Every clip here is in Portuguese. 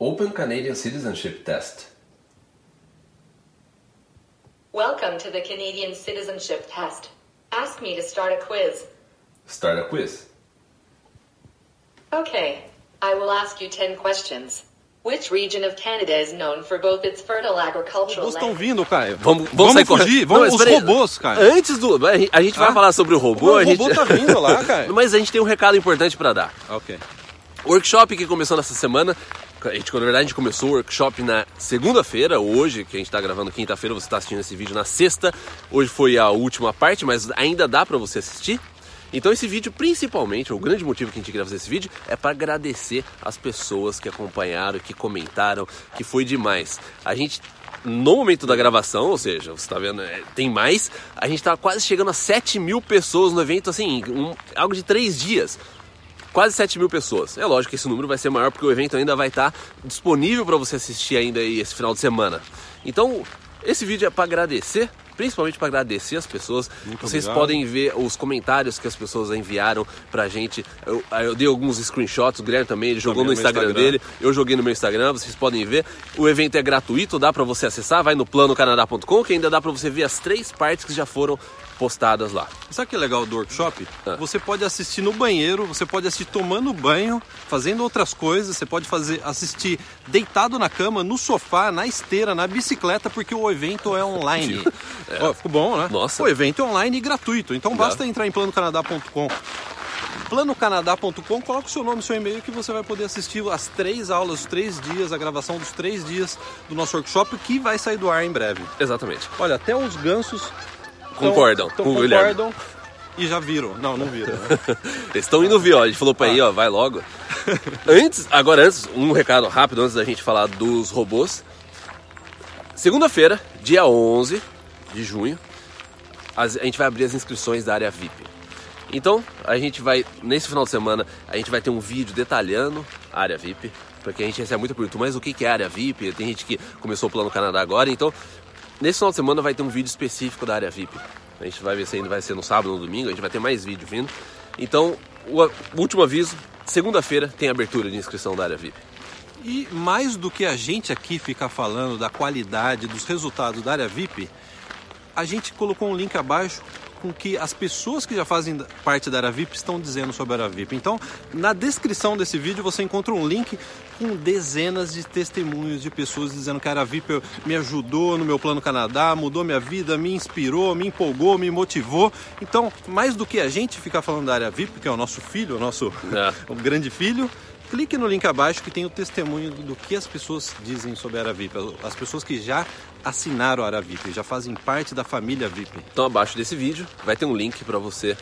Open Canadian Citizenship Test. Welcome to the Canadian Citizenship Test. Ask me to start a quiz. Start a quiz. Okay, I will ask you 10 questions. Which region of Canada is known for both its fertile agricultural Os estão vindo, Caio. Vamos, vamos, sair correndo. fugir, Não, vamos mas os robôs, Caio. Antes do. A gente vai Ah? falar sobre o robô. O a gente... robô tá vindo lá, Caio. Mas a gente tem um recado importante pra dar. Ok. O workshop que começou nessa semana, a gente, na verdade a gente começou o workshop na segunda-feira, hoje, que a gente tá gravando quinta-feira, você tá assistindo esse vídeo na sexta. Hoje foi a última parte, mas ainda dá pra você assistir. Então esse vídeo, principalmente, o grande motivo que a gente queria fazer esse vídeo é para agradecer as pessoas que acompanharam, que comentaram, que foi demais. A gente no momento da gravação, ou seja, você tá vendo, é, tem mais, a gente tá quase chegando a 7 mil pessoas no evento, assim, um- algo de três dias quase 7 mil pessoas. É lógico que esse número vai ser maior porque o evento ainda vai estar disponível para você assistir ainda aí esse final de semana. Então, esse vídeo é para agradecer, principalmente para agradecer as pessoas. Muito Vocês obrigado. podem ver os comentários que as pessoas enviaram pra gente. Eu, eu dei alguns screenshots, o Guilherme também, ele jogou Também no no meu Instagram, Instagram. dele, eu joguei no meu Instagram, vocês podem ver. O evento é gratuito, dá para você acessar, vai no planocanadá.com que ainda dá para você ver as três partes que já foram postadas lá. Sabe o que é legal do workshop? Ah. Você pode assistir no banheiro, você pode assistir tomando banho, fazendo outras coisas, você pode fazer assistir deitado na cama, no sofá, na esteira, na bicicleta, porque o evento é online. Ó, ficou bom, né? Nossa. O evento é online e gratuito, então basta entrar em planocanadá.com. planocanadá.com, coloca o seu nome e seu e-mail que você vai poder assistir as três aulas, os três dias, a gravação dos três dias do nosso workshop, que vai sair do ar em breve. Exatamente. Olha, até os gansos Concordam tão- com o Guilherme. concordam e já viram. Não, não viram. né? Eles estão indo ver, ó. A gente falou pra ir, ó, vai logo. antes, agora antes, um recado rápido antes da gente falar dos robôs. Segunda-feira, dia 11 de junho, a gente vai abrir as inscrições da área VIP. Então, a gente vai, nesse final de semana, a gente vai ter um vídeo detalhando a área VIP, porque a gente recebe muita pergunta, mas o que que é área VIP? Tem gente que começou o Plano Canadá agora, então, nesse final de semana vai ter um vídeo específico da área VIP. A gente vai ver se ainda vai ser no sábado ou no domingo, a gente vai ter mais vídeo vindo. Então, o último aviso, segunda-feira tem abertura de inscrição da área VIP. E mais do que a gente aqui ficar falando da qualidade, dos resultados da área VIP, a gente colocou um link abaixo com que as pessoas que já fazem parte da área VIP estão dizendo sobre a área VIP. Então, na descrição desse vídeo você encontra um link com dezenas de testemunhos de pessoas dizendo que a área VIP me ajudou no meu plano Canadá, mudou minha vida, me inspirou, me empolgou, me motivou. Então, mais do que a gente ficar falando da área VIP, que é o nosso filho, o nosso É. o grande filho, clique no link abaixo que tem o testemunho do que as pessoas dizem sobre a área VIP. As pessoas que já assinaram a área VIP, já fazem parte da família VIP. Então, abaixo desse vídeo vai ter um link para você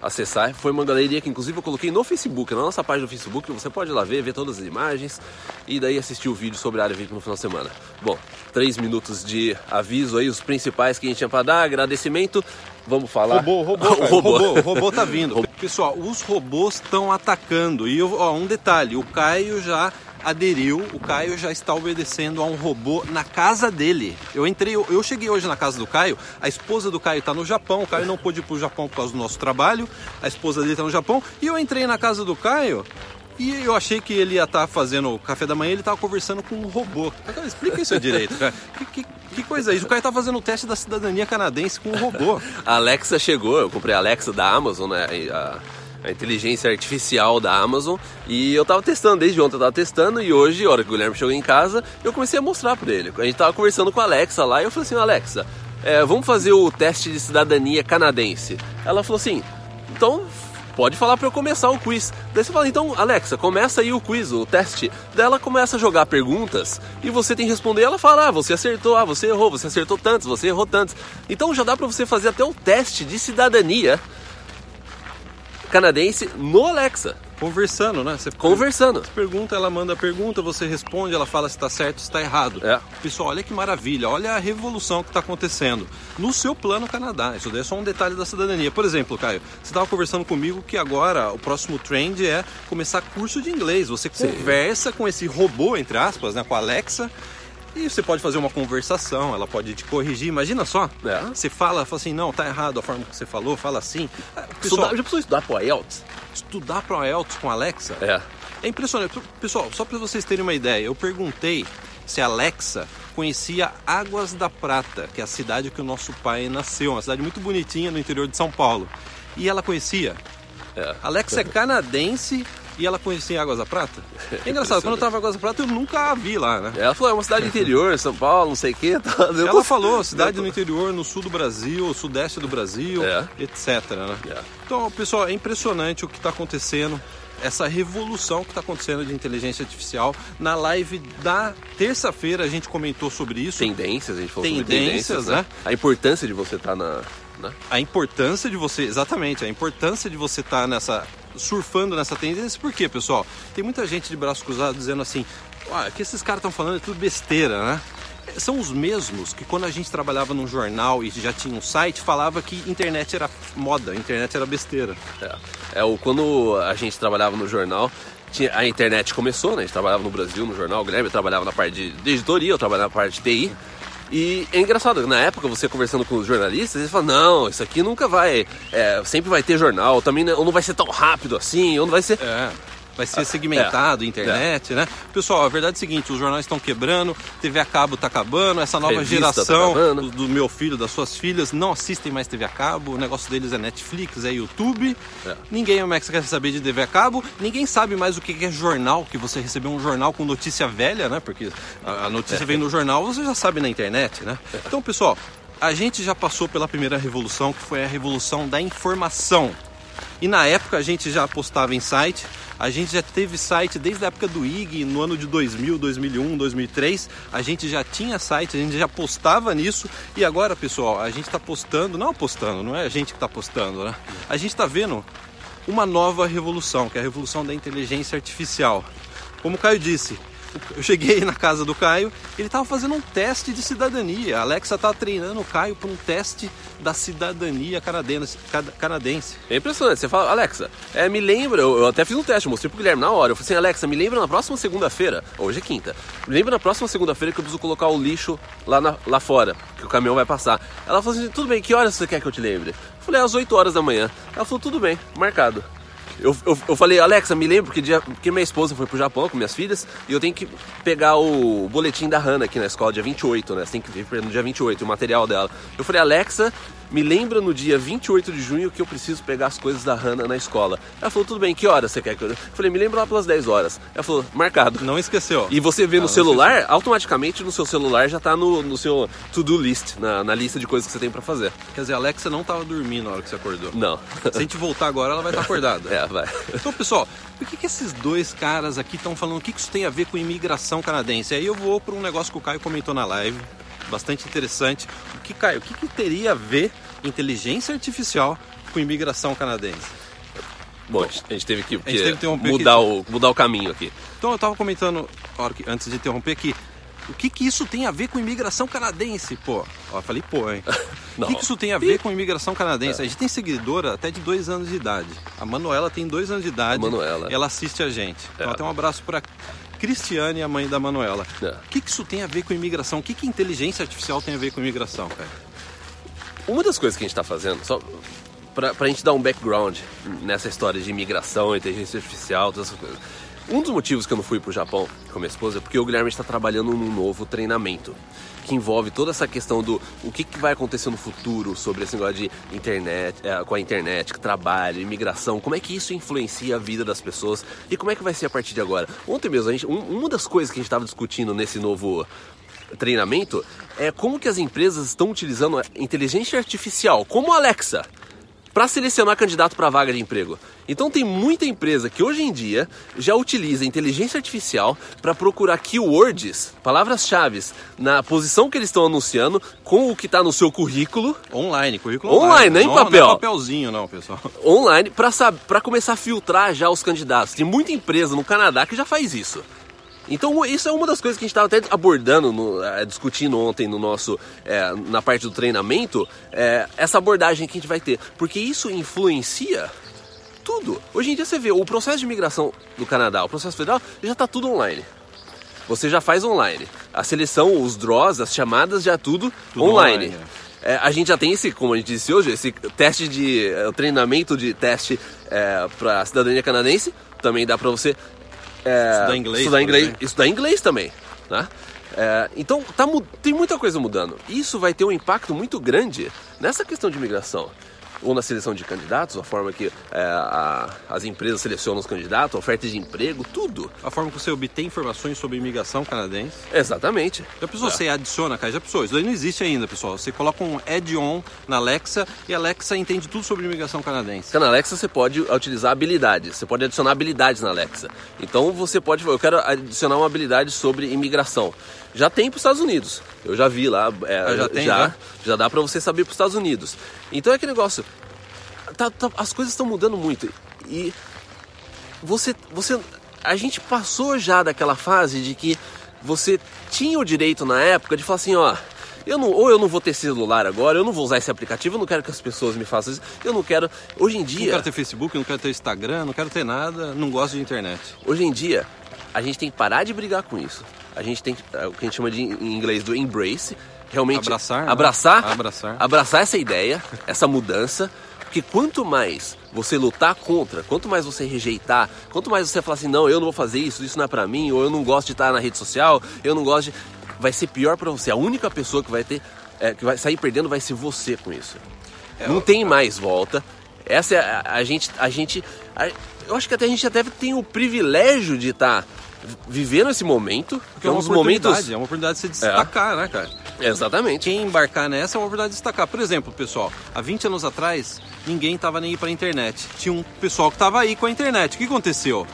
acessar. Foi uma galeria que, inclusive, eu coloquei no Facebook, na nossa página do Facebook. Você pode ir lá ver, ver todas as imagens e daí assistir o vídeo sobre a área VIP no final de semana. Bom, três minutos de aviso aí, os principais que a gente tinha para dar. Agradecimento. Vamos falar. Robô, robô, robô. robô, o robô tá vindo. Pessoal, os robôs estão atacando. E ó, um detalhe, o Caio já aderiu, o Caio já está obedecendo a um robô na casa dele. Eu entrei, eu, cheguei hoje na casa do Caio, a esposa do Caio está no Japão, o Caio não pôde ir pro Japão por causa do nosso trabalho, a esposa dele está no Japão, e eu entrei na casa do Caio e eu achei que ele ia estar fazendo o café da manhã, ele estava conversando com um robô. Cara, explica isso direito, cara. Que, que, que coisa é isso? O Caio tá fazendo o teste da cidadania canadense com um robô. A Alexa chegou, eu comprei a Alexa da Amazon, né? A, a inteligência artificial da Amazon. E eu tava testando, desde ontem eu tava testando. E hoje, a hora que o Guilherme chegou em casa, eu comecei a mostrar pra ele. A gente tava conversando com a Alexa lá e eu falei assim: Alexa, é, vamos fazer o teste de cidadania canadense. Ela falou assim: então pode falar pra eu começar o quiz. Daí você fala, então, Alexa, começa aí o quiz, o teste. Daí ela começa a jogar perguntas e você tem que responder. Ela fala, ah, você acertou, ah, você errou, você acertou tantos, você errou tantos. Então já dá pra você fazer até um teste de cidadania canadense no Alexa, Conversando, né? Você conversando. pergunta, ela manda a pergunta, você responde, ela fala se está certo, se está errado. É. Pessoal, olha que maravilha, olha a revolução que está acontecendo no seu plano Canadá. Isso daí é só um detalhe da cidadania. Por exemplo, Caio, você estava conversando comigo que agora o próximo trend é começar curso de inglês. Você conversa com esse robô, entre aspas, né, com a Alexa. E você pode fazer uma conversação, ela pode te corrigir. Imagina só, É. você fala, fala assim, não, tá errado a forma que você falou, fala assim. Estudar, Pessoal, já precisou estudar pro IELTS? Estudar para o IELTS com a Alexa, É. É impressionante. Pessoal, só para vocês terem uma ideia, eu perguntei se a Alexa conhecia Águas da Prata, que é a cidade que o nosso pai nasceu, uma cidade muito bonitinha no interior de São Paulo. E ela conhecia. É. Alexa é canadense e ela conhecia Águas da Prata. É engraçado, quando eu tava em Águas da Prata eu nunca a vi lá, né? Ela falou, é uma cidade interior, São Paulo, não sei o quê. Tá, Ela tô- falou, cidade no interior, no sul do Brasil, sudeste do Brasil, É. etc. Né? É. Então, pessoal, é impressionante o que está acontecendo, essa revolução que está acontecendo de inteligência artificial. Na live da terça-feira a gente comentou sobre isso. Tendências, a gente falou sobre Tendências, tendências, né? né? A importância de você estar na... né? A importância de você, exatamente, a importância de você estar nessa surfando nessa tendência. Por quê, pessoal? Tem muita gente de braço cruzado dizendo assim: "Ah, o que esses caras estão falando é tudo besteira, né?" São os mesmos que quando a gente trabalhava num jornal e já tinha um site, falava que internet era moda, internet era besteira. É, é o, quando a gente trabalhava no jornal, tinha, a internet começou, né? A gente trabalhava no Brasil, no jornal, o Guilherme trabalhava na parte de, de editoria, eu trabalhava na parte de TI. E é engraçado, na época você conversando com os jornalistas, eles falam, não, isso aqui nunca vai, é, sempre vai ter jornal, também não, não vai ser tão rápido assim, ou não vai ser... É. Vai ser segmentado, internet, né? Pessoal, a verdade é a seguinte, os jornais estão quebrando, TV a cabo está acabando, essa nova Revista tá geração acabando. do, do meu filho, das suas filhas, não assistem mais TV a cabo, o negócio deles é Netflix, é YouTube, É. ninguém mais quer saber de TV a cabo, ninguém sabe mais o que é jornal, que você recebeu um jornal com notícia velha, né? Porque a, a notícia vem no jornal, você já sabe na internet, né? Então, pessoal, a gente já passou pela primeira revolução, que foi a revolução da informação. E na época a gente já postava em site, a gente já teve site desde a época do IG, no ano de 2000, 2001, 2003, a gente já tinha site, a gente já postava nisso e agora, pessoal, a gente está postando, não postando, não é a gente que está postando, né? A gente está vendo uma nova revolução, que é a revolução da inteligência artificial. Como o Caio disse, eu cheguei na casa do Caio, ele estava fazendo um teste de cidadania. A Alexa estava treinando o Caio para um teste da cidadania canadense. cana- canadense. É impressionante, você fala, Alexa, é, me lembra, eu, eu até fiz um teste, mostrei pro Guilherme na hora, eu falei assim, Alexa, me lembra na próxima segunda-feira, hoje é quinta, me lembra na próxima segunda-feira que eu preciso colocar o lixo lá, na- lá fora, que o caminhão vai passar. Ela falou assim, tudo bem, que horas você quer que eu te lembre? Eu falei, às 8 horas da manhã. Ela falou, tudo bem, marcado. Eu, eu, eu falei, Alexa, me lembra, porque, dia, porque minha esposa foi pro Japão com minhas filhas e eu tenho que pegar o boletim da Hannah aqui na escola dia 28, né? Você tem que vir no dia 28, o material dela. Eu falei, Alexa, me lembra no dia 28 de junho que eu preciso pegar as coisas da Hannah na escola. Ela falou, tudo bem, que horas você quer que eu... Eu falei, me lembra lá pelas 10 horas. Ela falou, marcado. Não esqueceu. E você vê Ah, no celular, automaticamente no seu celular já tá no, no seu to-do list, na, na lista de coisas que você tem pra fazer. Quer dizer, a Alexa não estava dormindo na hora que você acordou. Não. Se a gente voltar agora, ela vai estar acordada. É, vai. Então, pessoal, por que, que esses dois caras aqui estão falando o que, que isso tem a ver com imigração canadense? Aí eu vou para um negócio que o Caio comentou na live, bastante interessante. O que, Caio, o que, que teria a ver inteligência artificial com imigração canadense? Bom, a gente- gente teve que, teve que mudar, aqui. o, mudar o caminho aqui. Então, eu estava comentando, que- antes de interromper aqui, o que, que isso tem a ver com imigração canadense? Pô, ó, eu falei pô, hein? O que, que isso tem a ver com imigração canadense? A gente tem seguidora até de dois anos de idade. A Manuela tem dois anos de idade. Manuela. Ela assiste a gente. Então, É. até um abraço para Cristiane, a mãe da Manuela. É. O que, que isso tem a ver com imigração? O que, que inteligência artificial tem a ver com imigração, cara? Uma das coisas que a gente está fazendo, só pra, pra gente dar um background nessa história de imigração, inteligência artificial, todas essas coisas. Um dos motivos que eu não fui pro Japão com a minha esposa é porque o Guilherme está trabalhando num novo treinamento que envolve toda essa questão do o que, que vai acontecer no futuro sobre esse negócio de internet, é, com a internet, trabalho, imigração, como é que isso influencia a vida das pessoas e como é que vai ser a partir de agora. Ontem mesmo, a gente, um- uma das coisas que a gente estava discutindo nesse novo treinamento é como que as empresas estão utilizando a inteligência artificial, como a Alexa, para selecionar candidato para vaga de emprego. Então tem muita empresa que hoje em dia já utiliza inteligência artificial para procurar keywords, palavras-chave, na posição que eles estão anunciando com o que está no seu currículo Online, currículo Online, nem não, papel. Não é papelzinho, não, pessoal. online para começar a filtrar já os candidatos. Tem muita empresa no Canadá que já faz isso. Então isso é uma das coisas que a gente estava até abordando, no- eh, discutindo ontem no nosso, eh, na parte do treinamento, eh, essa abordagem que a gente vai ter, porque isso influencia tudo. Hoje em dia você vê o processo de imigração do Canadá, o processo federal, já está tudo online. Você já faz online. A seleção, os draws, as chamadas, já tudo, Tudo online. online, É, a gente já tem esse, como a gente disse hoje, esse teste de é, treinamento de teste para cidadania canadense. Também dá para você é, Estudar inglês, estudar inglês, exemplo. estudar inglês também, né? É, então tá, tem muita coisa mudando. Isso vai ter um impacto muito grande nessa questão de imigração. Ou na seleção de candidatos, a forma que é, a- as empresas selecionam os candidatos, a oferta de emprego, tudo. A forma que você obtém informações sobre imigração canadense. Exatamente. Já pensou, É. você adiciona, cara, já pensou, isso daí não existe ainda, pessoal. Você coloca um add-on na Alexa e a Alexa entende tudo sobre imigração canadense. Na Alexa você pode utilizar habilidades, você pode adicionar habilidades na Alexa. Então você pode, eu quero adicionar uma habilidade sobre imigração. Já tem para os Estados Unidos. Eu já vi lá, é, Ah, já tem, já, já? já dá para você saber para os Estados Unidos. Então é aquele negócio, tá- tá- as coisas estão mudando muito e você, você, a gente passou já daquela fase de que você tinha o direito na época de falar assim, ó, eu não, ou eu não vou ter celular agora, eu não vou usar esse aplicativo, eu não quero que as pessoas me façam isso, eu não quero. Hoje em Não dia, quero ter Facebook, não quero ter Instagram, não quero ter nada, não gosto de internet. hoje em dia, a gente tem que parar de brigar com isso. A gente tem que, é, o que a gente chama de em inglês do embrace, realmente Abraçar, né? abraçar, Abraçar. abraçar essa ideia, essa mudança, porque quanto mais você lutar contra, quanto mais você rejeitar, quanto mais você falar assim, não, eu não vou fazer isso, isso não é pra mim, ou eu não gosto de estar na rede social, eu não gosto de, vai ser pior pra você. A única pessoa que vai ter, é, que vai sair perdendo vai ser você com isso. não tem mais volta. Essa é a, a gente, a gente, a- eu acho que até a gente deve ter o privilégio de estar vivendo esse momento, Porque é é um uma dos oportunidade, momentos, é uma oportunidade de se destacar, né, cara? exatamente. Quem embarcar nessa é uma oportunidade de destacar. Por exemplo, pessoal, há 20 anos atrás, ninguém tava nem aí pra internet. Tinha um pessoal que tava aí com a internet. O que aconteceu?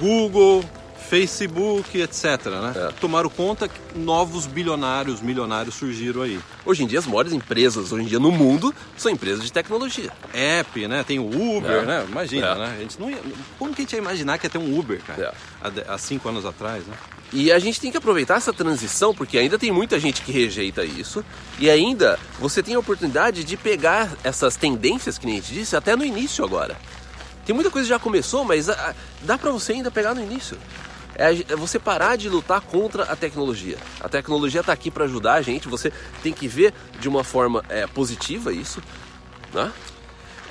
Google, Facebook, etc, né? É. Tomaram conta que novos bilionários, milionários surgiram aí. Hoje em dia as maiores empresas hoje em dia no mundo são empresas de tecnologia. App, né? Tem o Uber, É. né? Imagina, É. né? A gente não ia... Como que a gente ia imaginar que ia ter um Uber, cara? É. Há, há cinco anos atrás, né? E a gente tem que aproveitar essa transição, porque ainda tem muita gente que rejeita isso. E ainda você tem a oportunidade de pegar essas tendências que a gente disse até no início agora. Tem muita coisa que já começou, mas dá pra você ainda pegar no início. É é você parar de lutar contra a tecnologia. A tecnologia tá aqui pra ajudar a gente, você tem que ver de uma forma é, positiva isso, né?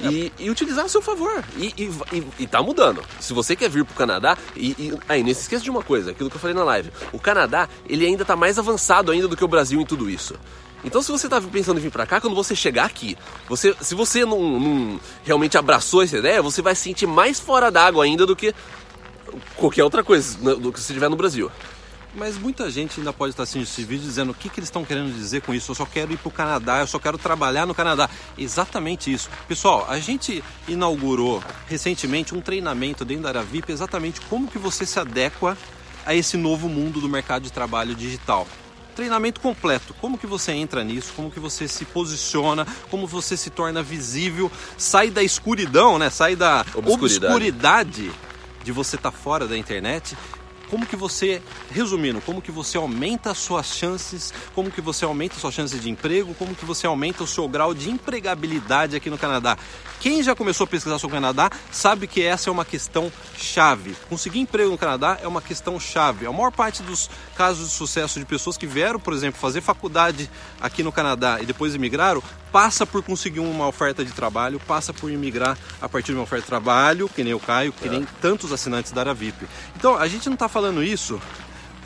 E, e utilizar a seu favor. E, e, e, e tá mudando. Se você quer vir pro Canadá, e, e aí, não se esqueça de uma coisa, aquilo que eu falei na live. O Canadá, ele ainda tá mais avançado ainda do que o Brasil em tudo isso. Então, se você tá pensando em vir pra cá, quando você chegar aqui, você, se você não, não realmente abraçou essa ideia, você vai se sentir mais fora d'água ainda do que qualquer outra coisa né, do que se estiver no Brasil. Mas muita gente ainda pode estar assistindo esse vídeo dizendo o que, que eles estão querendo dizer com isso. Eu só quero ir para o Canadá, eu só quero trabalhar no Canadá. Exatamente isso. Pessoal, a gente inaugurou recentemente um treinamento dentro da Aravip exatamente como que você se adequa a esse novo mundo do mercado de trabalho digital. Treinamento completo. Como que você entra nisso? Como que você se posiciona? Como você se torna visível? Sai da escuridão, né? Sai da Obscuridade. obscuridade de você estar fora da internet como que você, resumindo, como que você aumenta as suas chances, como que você aumenta as suas chances de emprego, como que você aumenta o seu grau de empregabilidade aqui no Canadá. Quem já começou a pesquisar sobre o Canadá sabe que essa é uma questão chave. Conseguir emprego no Canadá é uma questão chave. A maior parte dos casos de sucesso de pessoas que vieram, por exemplo, fazer faculdade aqui no Canadá e depois emigraram, passa por conseguir uma oferta de trabalho, passa por imigrar a partir de uma oferta de trabalho, que nem o Caio, que nem tantos assinantes da Aravip. Então, a gente não está falando isso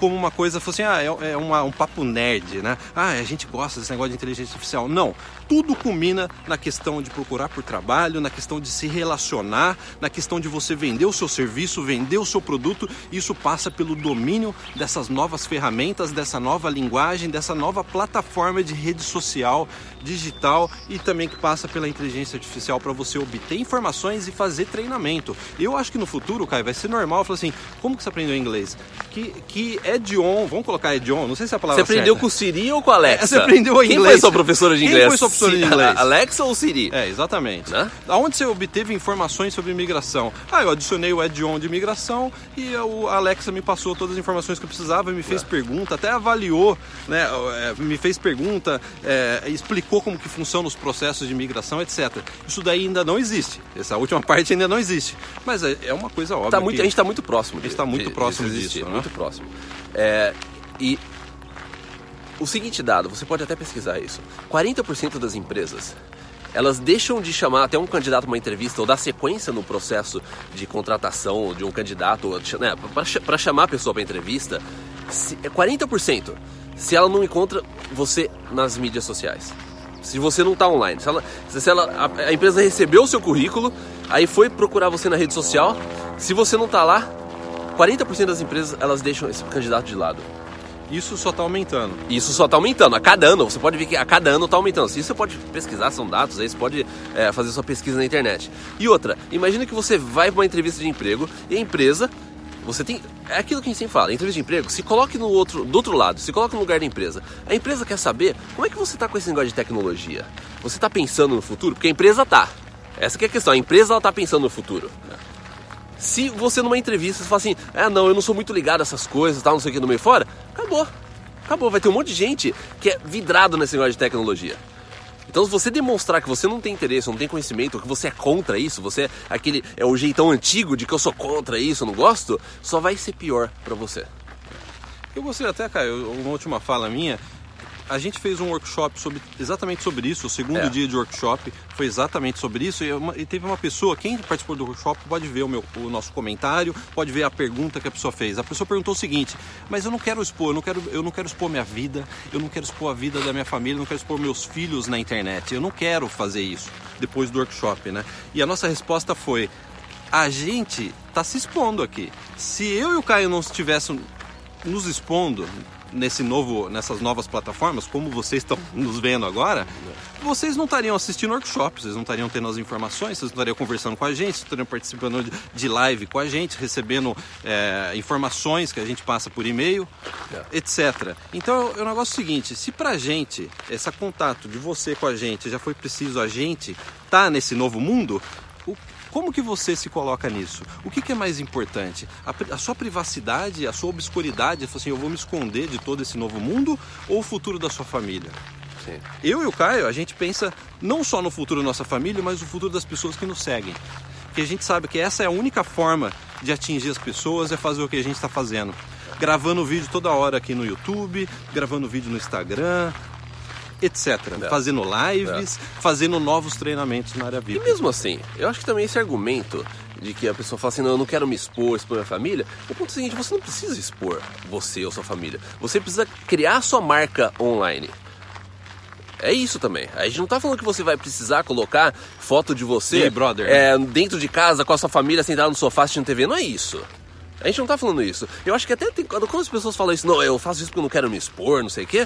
como uma coisa, assim, ah, é, é uma- um papo nerd, né? Ah, a gente gosta desse negócio de inteligência artificial. Não, tudo culmina na questão de procurar por trabalho, na questão de se relacionar, na questão de você vender o seu serviço, vender o seu produto. Isso passa pelo domínio dessas novas ferramentas, dessa nova linguagem, dessa nova plataforma de rede social, digital e também que passa pela inteligência artificial para você obter informações e fazer treinamento. Eu acho que no futuro, Caio, vai ser normal falar assim: como que você aprendeu inglês? Que, que Edion, vamos colocar Edion, não sei se é a Você palavra aprendeu certa. com o Siri ou com a Alexa? É, você aprendeu Quem inglês. foi sua professora de Quem inglês? foi sua professora de inglês? Alexa ou Siri? É, exatamente. Né? Aonde você obteve informações sobre imigração? Ah, eu adicionei o Edion de imigração e o Alexa me passou todas as informações que eu precisava, me É. fez pergunta, até avaliou, né? é, Me fez pergunta, é, explicou como que funcionam os processos de imigração, etc. Isso daí ainda não existe. Essa última parte ainda não existe. Mas é, é uma coisa óbvia. Tá muito, a gente está muito próximo. A gente tá muito próximo existir, disso, né? Muito próximo. É, e o seguinte dado, você pode até pesquisar isso. 40% das empresas elas deixam de chamar até um candidato uma entrevista ou dar sequência no processo de contratação de um candidato, né, para chamar a pessoa para entrevista, se, é 40% se ela não encontra você nas mídias sociais. Se você não está online, se, ela, se ela, a, a empresa recebeu o seu currículo, aí foi procurar você na rede social, se você não está lá, 40% das empresas elas deixam esse candidato de lado. Isso só está aumentando. Isso só está aumentando. A cada ano, você pode ver que a cada ano está aumentando. Isso você pode pesquisar, são dados, aí você pode é, fazer sua pesquisa na internet. E outra, imagina que você vai para uma entrevista de emprego e a empresa você tem. É aquilo que a gente sempre fala, entrevista de emprego, se coloque no outro, do outro lado, se coloque no lugar da empresa. A empresa quer saber como é que você está com esse negócio de tecnologia. Você está pensando no futuro? Porque a empresa tá. Essa é a questão, a empresa está pensando no futuro. Se você numa entrevista fala assim, ah não, eu não sou muito ligado a essas coisas, tal, não sei o que no meio fora, acabou. Acabou, vai ter um monte de gente que é vidrado nesse negócio de tecnologia. Então, se você demonstrar que você não tem interesse, não tem conhecimento, que você é contra isso, você é aquele é o jeitão antigo de que eu sou contra isso, eu não gosto, só vai ser pior para você. Eu gostaria até, Caio, uma última fala minha, a gente fez um workshop sobre, exatamente sobre isso. O segundo é. dia de workshop foi exatamente sobre isso. E, uma, e, teve uma pessoa, quem participou do workshop pode ver o, meu, o nosso comentário, pode ver a pergunta que a pessoa fez. A pessoa perguntou o seguinte: Mas eu não quero expor, eu não quero, eu não quero expor minha vida, eu não quero expor a vida da minha família, eu não quero expor meus filhos na internet. Eu não quero fazer isso depois do workshop, né? E a nossa resposta foi: a gente está se expondo aqui. Se eu e o Caio não estivéssemos nos expondo nesse novo, nessas novas plataformas, como vocês estão nos vendo agora, vocês não estariam assistindo workshops, vocês não estariam tendo as informações, vocês não estariam conversando com a gente, vocês estariam participando de live com a gente, recebendo é, informações que a gente passa por e-mail, é. etc. Então é o negócio é o seguinte: se pra gente esse contato de você com a gente já foi preciso a gente estar tá nesse novo mundo, como que você se coloca nisso? O que, que é mais importante? A, a, sua privacidade, a sua obscuridade, assim, eu vou me esconder de todo esse novo mundo ou o futuro da sua família? Sim. Eu e o Caio, a gente pensa não só no futuro da nossa família, mas no futuro das pessoas que nos seguem. Porque a gente sabe que essa é a única forma de atingir as pessoas, é fazer o que a gente está fazendo. Gravando vídeo toda hora aqui no YouTube, gravando vídeo no Instagram, etc. É. Fazendo lives, é. fazendo novos treinamentos na área VIP. E mesmo assim, eu acho que também esse argumento de que a pessoa fala assim, não, eu não quero me expor, expor minha família, o ponto é o seguinte, você não precisa expor você ou sua família. Você precisa criar sua marca online. É isso também. A gente não tá falando que você vai precisar colocar foto de você brother, é, dentro de casa com a sua família sentada no sofá assistindo TV. Não é isso. A gente não tá falando isso. Eu acho que até tem, quando as pessoas falam isso, não, eu faço isso porque eu não quero me expor, não sei o quê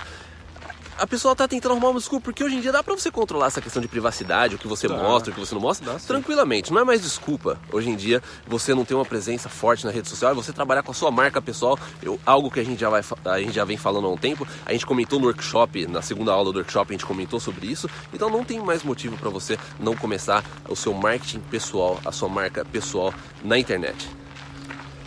a pessoa tá tentando arrumar uma desculpa, porque hoje em dia dá pra você controlar essa questão de privacidade, o que você dá. mostra, o que você não mostra, dá, tranquilamente. Não é mais desculpa hoje em dia você não ter uma presença forte na rede social, você trabalhar com a sua marca pessoal, eu, algo que a gente, já vai, a gente já vem falando há um tempo, a gente comentou no workshop, na segunda aula do workshop a gente comentou sobre isso, então não tem mais motivo para você não começar o seu marketing pessoal, a sua marca pessoal na internet.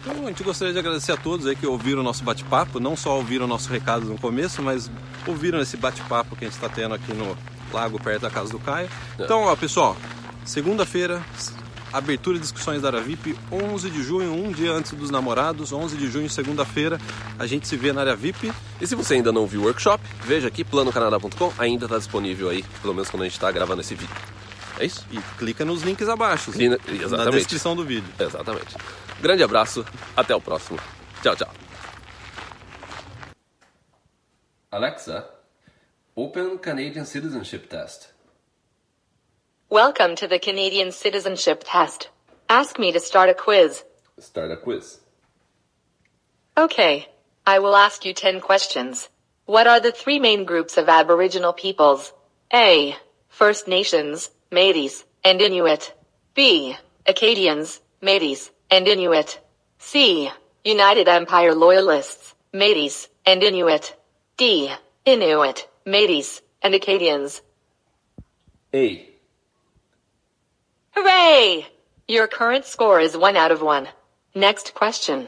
Então, a gente gostaria de agradecer a todos aí que ouviram o nosso bate-papo, não só ouviram o nosso recado no começo, mas ouviram esse bate-papo que a gente está tendo aqui no lago perto da casa do Caio. É. Então, ó, pessoal, segunda-feira, abertura de discussões da Aravip, 11 de junho, um dia antes dos namorados, 11 de junho, segunda-feira, a gente se vê na área VIP. E se você ainda não viu o workshop, veja aqui, planocanadá.com, ainda está disponível aí, pelo menos quando a gente está gravando esse vídeo. É isso? E clica nos links abaixo, Clina... na descrição do vídeo. Exatamente. Grande abraço, até o próximo. Tchau, tchau. Alexa, open Canadian citizenship test. Welcome to the Canadian citizenship test. Ask me to start a quiz. Start a quiz. Okay. I will ask you 10 questions. What are the three main groups of Aboriginal peoples? A. First Nations, Métis, and Inuit. B. Acadians, Métis, and Inuit. C. United Empire Loyalists, Métis, and Inuit. D. Inuit, Métis, and Acadians. A. Hooray! Your current score is 1 out of 1. Next question.